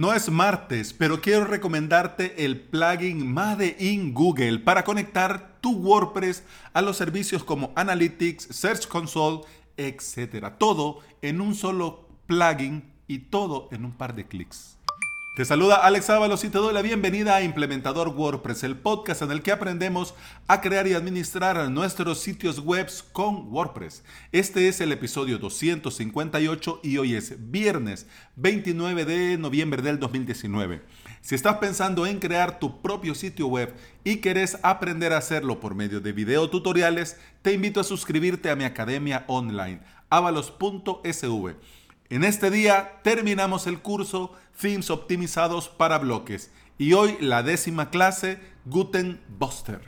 No es martes, pero quiero recomendarte el plugin Made in Google para conectar tu WordPress a los servicios como Analytics, Search Console, etc. Todo en un solo plugin y todo en un par de clics. Te saluda Alex Ábalos y te doy la bienvenida a Implementador WordPress, el podcast en el que aprendemos a crear y administrar nuestros sitios web con WordPress. Este es el episodio 258 y hoy es viernes 29 de noviembre del 2019. Si estás pensando en crear tu propio sitio web y querés aprender a hacerlo por medio de video tutoriales, te invito a suscribirte a mi academia online, avalos.sv en este día terminamos el curso Themes optimizados para bloques y hoy la décima clase Guten Buster.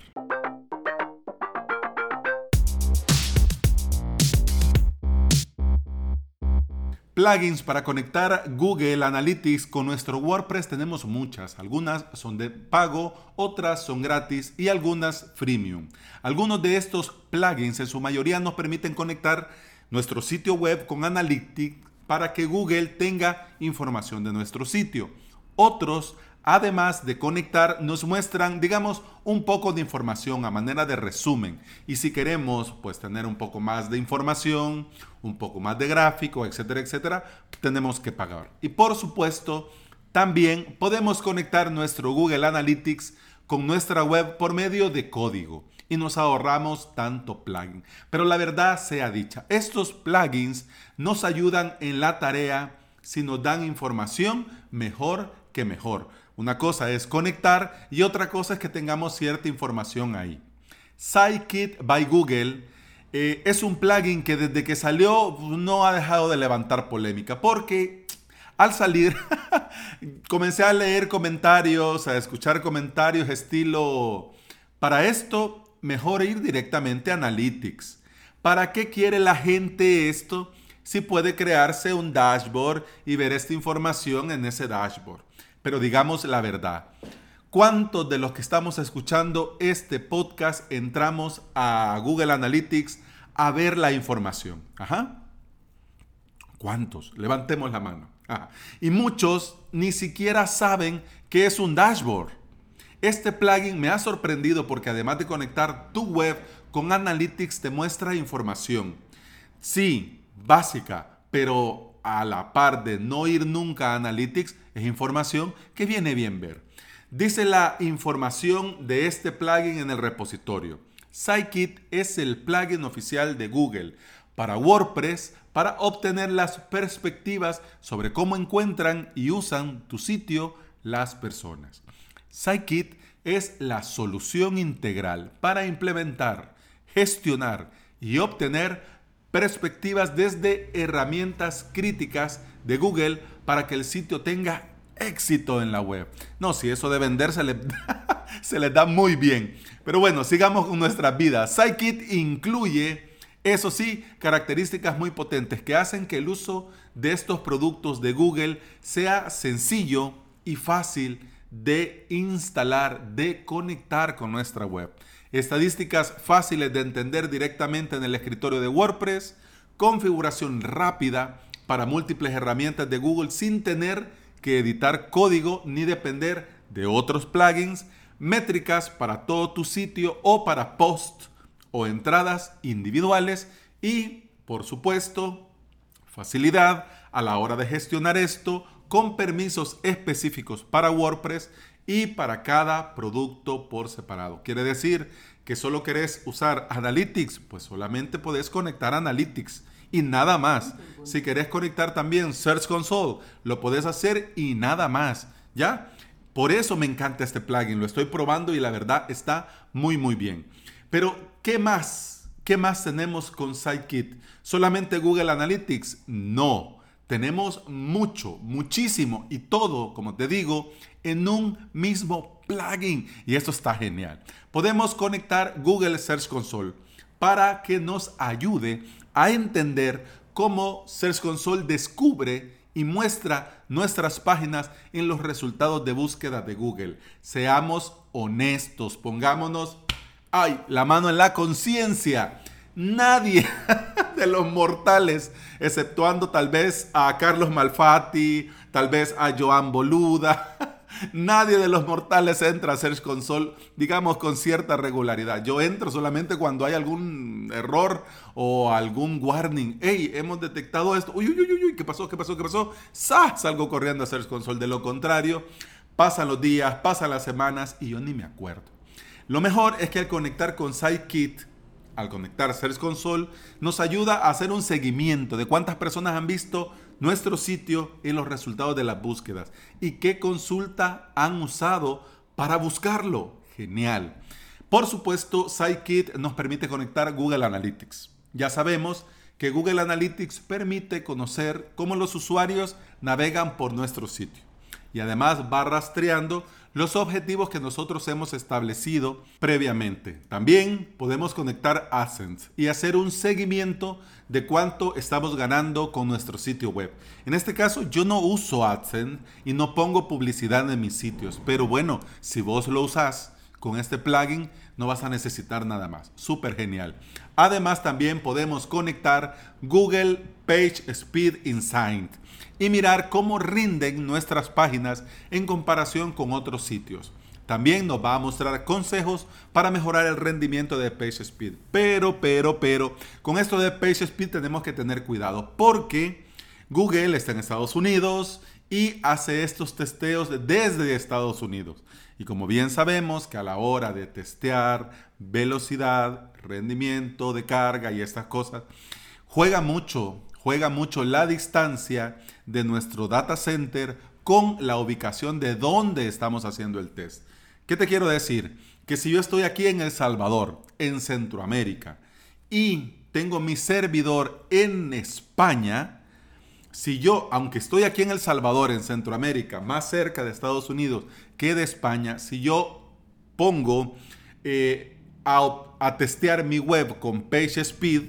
Plugins para conectar Google Analytics con nuestro WordPress tenemos muchas. Algunas son de pago, otras son gratis y algunas freemium. Algunos de estos plugins en su mayoría nos permiten conectar nuestro sitio web con Analytics para que Google tenga información de nuestro sitio. Otros, además de conectar, nos muestran, digamos, un poco de información a manera de resumen. Y si queremos, pues, tener un poco más de información, un poco más de gráfico, etcétera, etcétera, tenemos que pagar. Y por supuesto, también podemos conectar nuestro Google Analytics con nuestra web por medio de código y nos ahorramos tanto plugin. Pero la verdad sea dicha, estos plugins nos ayudan en la tarea si nos dan información mejor que mejor. Una cosa es conectar y otra cosa es que tengamos cierta información ahí. Scikit by Google eh, es un plugin que desde que salió no ha dejado de levantar polémica porque al salir comencé a leer comentarios, a escuchar comentarios estilo, para esto mejor ir directamente a Analytics. ¿Para qué quiere la gente esto si puede crearse un dashboard y ver esta información en ese dashboard? Pero digamos la verdad. ¿Cuántos de los que estamos escuchando este podcast entramos a Google Analytics a ver la información? Ajá. ¿Cuántos? Levantemos la mano. Y muchos ni siquiera saben qué es un dashboard. Este plugin me ha sorprendido porque además de conectar tu web con Analytics te muestra información. Sí, básica, pero a la par de no ir nunca a Analytics es información que viene bien ver. Dice la información de este plugin en el repositorio. Scikit es el plugin oficial de Google para WordPress para obtener las perspectivas sobre cómo encuentran y usan tu sitio las personas. Scikit es la solución integral para implementar, gestionar y obtener perspectivas desde herramientas críticas de Google para que el sitio tenga éxito en la web. No, si eso de vender se, le, se les da muy bien. Pero bueno, sigamos con nuestra vida. Scikit incluye, eso sí, características muy potentes que hacen que el uso de estos productos de Google sea sencillo y fácil de instalar, de conectar con nuestra web. Estadísticas fáciles de entender directamente en el escritorio de WordPress, configuración rápida para múltiples herramientas de Google sin tener que editar código ni depender de otros plugins, métricas para todo tu sitio o para post o entradas individuales y, por supuesto, facilidad a la hora de gestionar esto con permisos específicos para WordPress y para cada producto por separado. Quiere decir que solo querés usar Analytics, pues solamente podés conectar Analytics y nada más. Si querés conectar también Search Console, lo podés hacer y nada más. ¿Ya? Por eso me encanta este plugin, lo estoy probando y la verdad está muy muy bien. Pero, ¿qué más? ¿Qué más tenemos con SiteKit? ¿Solamente Google Analytics? No. Tenemos mucho, muchísimo y todo, como te digo, en un mismo plugin. Y esto está genial. Podemos conectar Google Search Console para que nos ayude a entender cómo Search Console descubre y muestra nuestras páginas en los resultados de búsqueda de Google. Seamos honestos, pongámonos, ay, la mano en la conciencia. Nadie de los mortales, exceptuando tal vez a Carlos Malfatti, tal vez a Joan Boluda. Nadie de los mortales entra a Search Console, digamos, con cierta regularidad. Yo entro solamente cuando hay algún error o algún warning. Hey, hemos detectado esto. Uy, uy, uy, uy, ¿qué pasó? ¿Qué pasó? ¿Qué pasó? ¡Sah! Salgo corriendo a Search Console. De lo contrario, pasan los días, pasan las semanas y yo ni me acuerdo. Lo mejor es que al conectar con SiteKit, al conectar Search Console, nos ayuda a hacer un seguimiento de cuántas personas han visto nuestro sitio y los resultados de las búsquedas. ¿Y qué consulta han usado para buscarlo? Genial. Por supuesto, SiteKit nos permite conectar Google Analytics. Ya sabemos que Google Analytics permite conocer cómo los usuarios navegan por nuestro sitio. Y además va rastreando los objetivos que nosotros hemos establecido previamente. También podemos conectar AdSense y hacer un seguimiento de cuánto estamos ganando con nuestro sitio web. En este caso yo no uso AdSense y no pongo publicidad en mis sitios, pero bueno, si vos lo usás con este plugin no vas a necesitar nada más. Súper genial. Además también podemos conectar Google Page Speed Insight y mirar cómo rinden nuestras páginas en comparación con otros sitios. También nos va a mostrar consejos para mejorar el rendimiento de PageSpeed. Pero, pero, pero, con esto de PageSpeed tenemos que tener cuidado porque Google está en Estados Unidos y hace estos testeos desde Estados Unidos. Y como bien sabemos que a la hora de testear velocidad, rendimiento de carga y estas cosas, juega mucho juega mucho la distancia de nuestro data center con la ubicación de dónde estamos haciendo el test. ¿Qué te quiero decir? Que si yo estoy aquí en El Salvador, en Centroamérica, y tengo mi servidor en España, si yo, aunque estoy aquí en El Salvador, en Centroamérica, más cerca de Estados Unidos que de España, si yo pongo eh, a, a testear mi web con PageSpeed,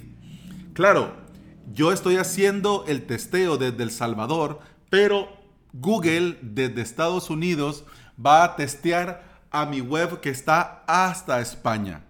claro, yo estoy haciendo el testeo desde El Salvador, pero Google desde Estados Unidos va a testear a mi web que está hasta España.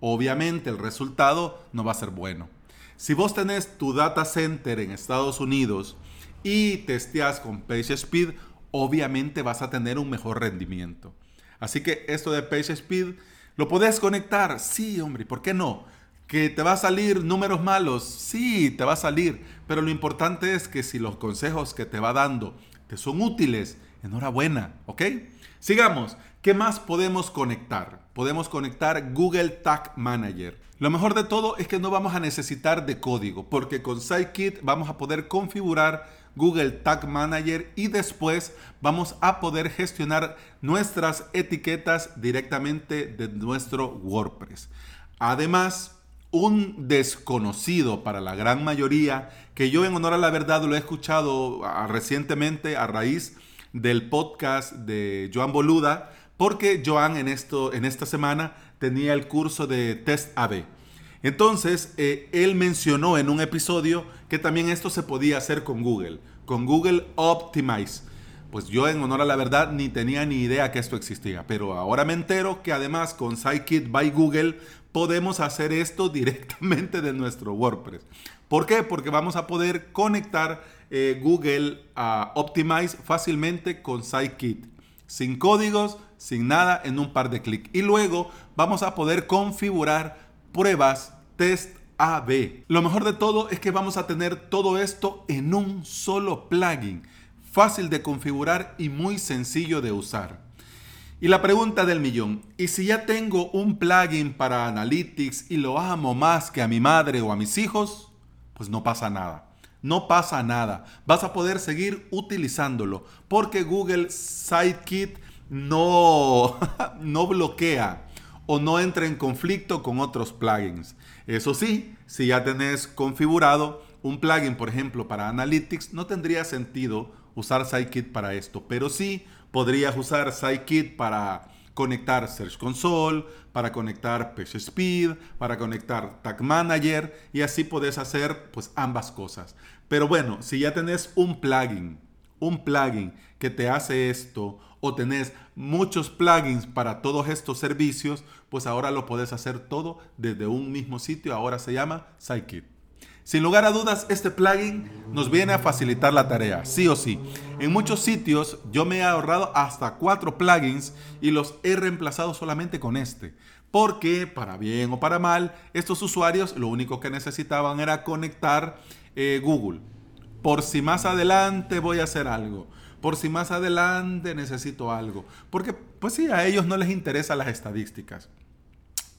Obviamente el resultado no va a ser bueno. Si vos tenés tu data center en Estados Unidos y testeas con PageSpeed, obviamente vas a tener un mejor rendimiento. Así que esto de PageSpeed, ¿lo podés conectar? Sí, hombre, ¿por qué no? ¿Que te va a salir números malos? Sí, te va a salir. Pero lo importante es que si los consejos que te va dando te son útiles, enhorabuena, ¿ok? Sigamos. ¿Qué más podemos conectar? Podemos conectar Google Tag Manager. Lo mejor de todo es que no vamos a necesitar de código, porque con SiteKit vamos a poder configurar Google Tag Manager y después vamos a poder gestionar nuestras etiquetas directamente de nuestro WordPress. Además, un desconocido para la gran mayoría, que yo en honor a la verdad lo he escuchado recientemente a raíz del podcast de Joan Boluda, porque Joan en, esto, en esta semana tenía el curso de Test AB. Entonces, eh, él mencionó en un episodio que también esto se podía hacer con Google, con Google Optimize. Pues yo en honor a la verdad ni tenía ni idea que esto existía, pero ahora me entero que además con Scikit by Google podemos hacer esto directamente de nuestro WordPress. ¿Por qué? Porque vamos a poder conectar eh, Google a Optimize fácilmente con SiteKit. Sin códigos, sin nada, en un par de clics. Y luego vamos a poder configurar pruebas, test AB. Lo mejor de todo es que vamos a tener todo esto en un solo plugin. Fácil de configurar y muy sencillo de usar. Y la pregunta del millón, ¿y si ya tengo un plugin para Analytics y lo amo más que a mi madre o a mis hijos? Pues no pasa nada. No pasa nada. Vas a poder seguir utilizándolo porque Google Sitekit no, no bloquea o no entra en conflicto con otros plugins. Eso sí, si ya tenés configurado un plugin, por ejemplo, para Analytics, no tendría sentido usar Sitekit para esto, pero sí Podrías usar SciKit para conectar Search Console, para conectar PageSpeed, para conectar Tag Manager y así puedes hacer pues ambas cosas. Pero bueno, si ya tenés un plugin, un plugin que te hace esto o tenés muchos plugins para todos estos servicios, pues ahora lo puedes hacer todo desde un mismo sitio. Ahora se llama SciKit. Sin lugar a dudas, este plugin nos viene a facilitar la tarea, sí o sí. En muchos sitios yo me he ahorrado hasta cuatro plugins y los he reemplazado solamente con este. Porque, para bien o para mal, estos usuarios lo único que necesitaban era conectar eh, Google. Por si más adelante voy a hacer algo. Por si más adelante necesito algo. Porque, pues sí, a ellos no les interesan las estadísticas.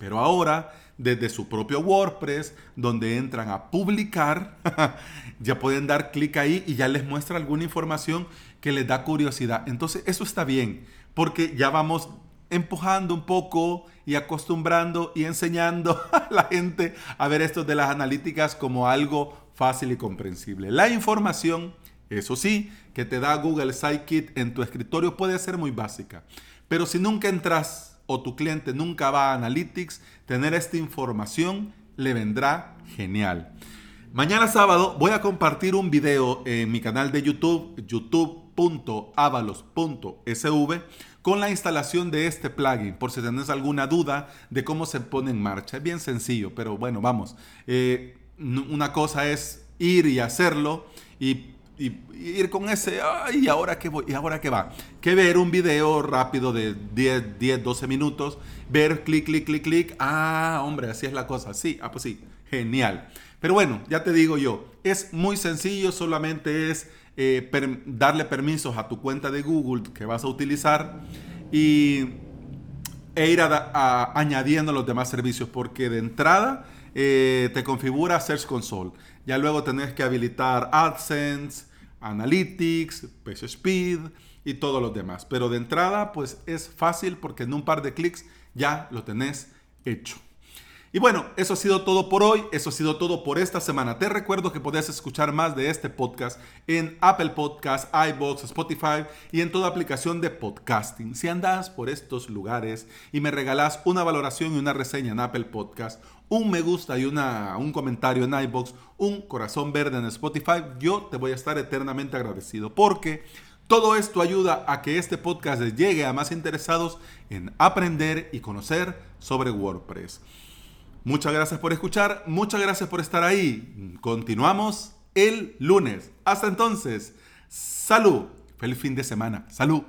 Pero ahora, desde su propio WordPress, donde entran a publicar, ya pueden dar clic ahí y ya les muestra alguna información que les da curiosidad. Entonces, eso está bien, porque ya vamos empujando un poco y acostumbrando y enseñando a la gente a ver esto de las analíticas como algo fácil y comprensible. La información, eso sí, que te da Google Sitekit en tu escritorio puede ser muy básica, pero si nunca entras o tu cliente nunca va a Analytics, tener esta información le vendrá genial. Mañana sábado voy a compartir un video en mi canal de YouTube, youtube.avalos.sv, con la instalación de este plugin, por si tenés alguna duda de cómo se pone en marcha. Es bien sencillo, pero bueno, vamos. Eh, una cosa es ir y hacerlo y y, ir con ese, ¿y ahora qué voy? ¿Y ahora qué va? Que ver un video rápido de 10, 10, 12 minutos, ver clic, clic, clic, clic, ah, hombre, así es la cosa, sí, ah, pues sí, genial. Pero bueno, ya te digo yo, es muy sencillo, solamente es eh, darle permisos a tu cuenta de Google que vas a utilizar y, e ir añadiendo los demás servicios, porque de entrada eh, te configura Search Console. Ya luego tenés que habilitar AdSense, Analytics, Page Speed y todos los demás. Pero de entrada, pues es fácil porque en un par de clics ya lo tenés hecho. Y bueno, eso ha sido todo por hoy, eso ha sido todo por esta semana. Te recuerdo que podés escuchar más de este podcast en Apple Podcasts, iBox, Spotify y en toda aplicación de podcasting. Si andas por estos lugares y me regalás una valoración y una reseña en Apple Podcast, un me gusta y una, un comentario en iBox, un corazón verde en Spotify, yo te voy a estar eternamente agradecido porque todo esto ayuda a que este podcast llegue a más interesados en aprender y conocer sobre WordPress. Muchas gracias por escuchar, muchas gracias por estar ahí. Continuamos el lunes. Hasta entonces, salud. Feliz fin de semana. Salud.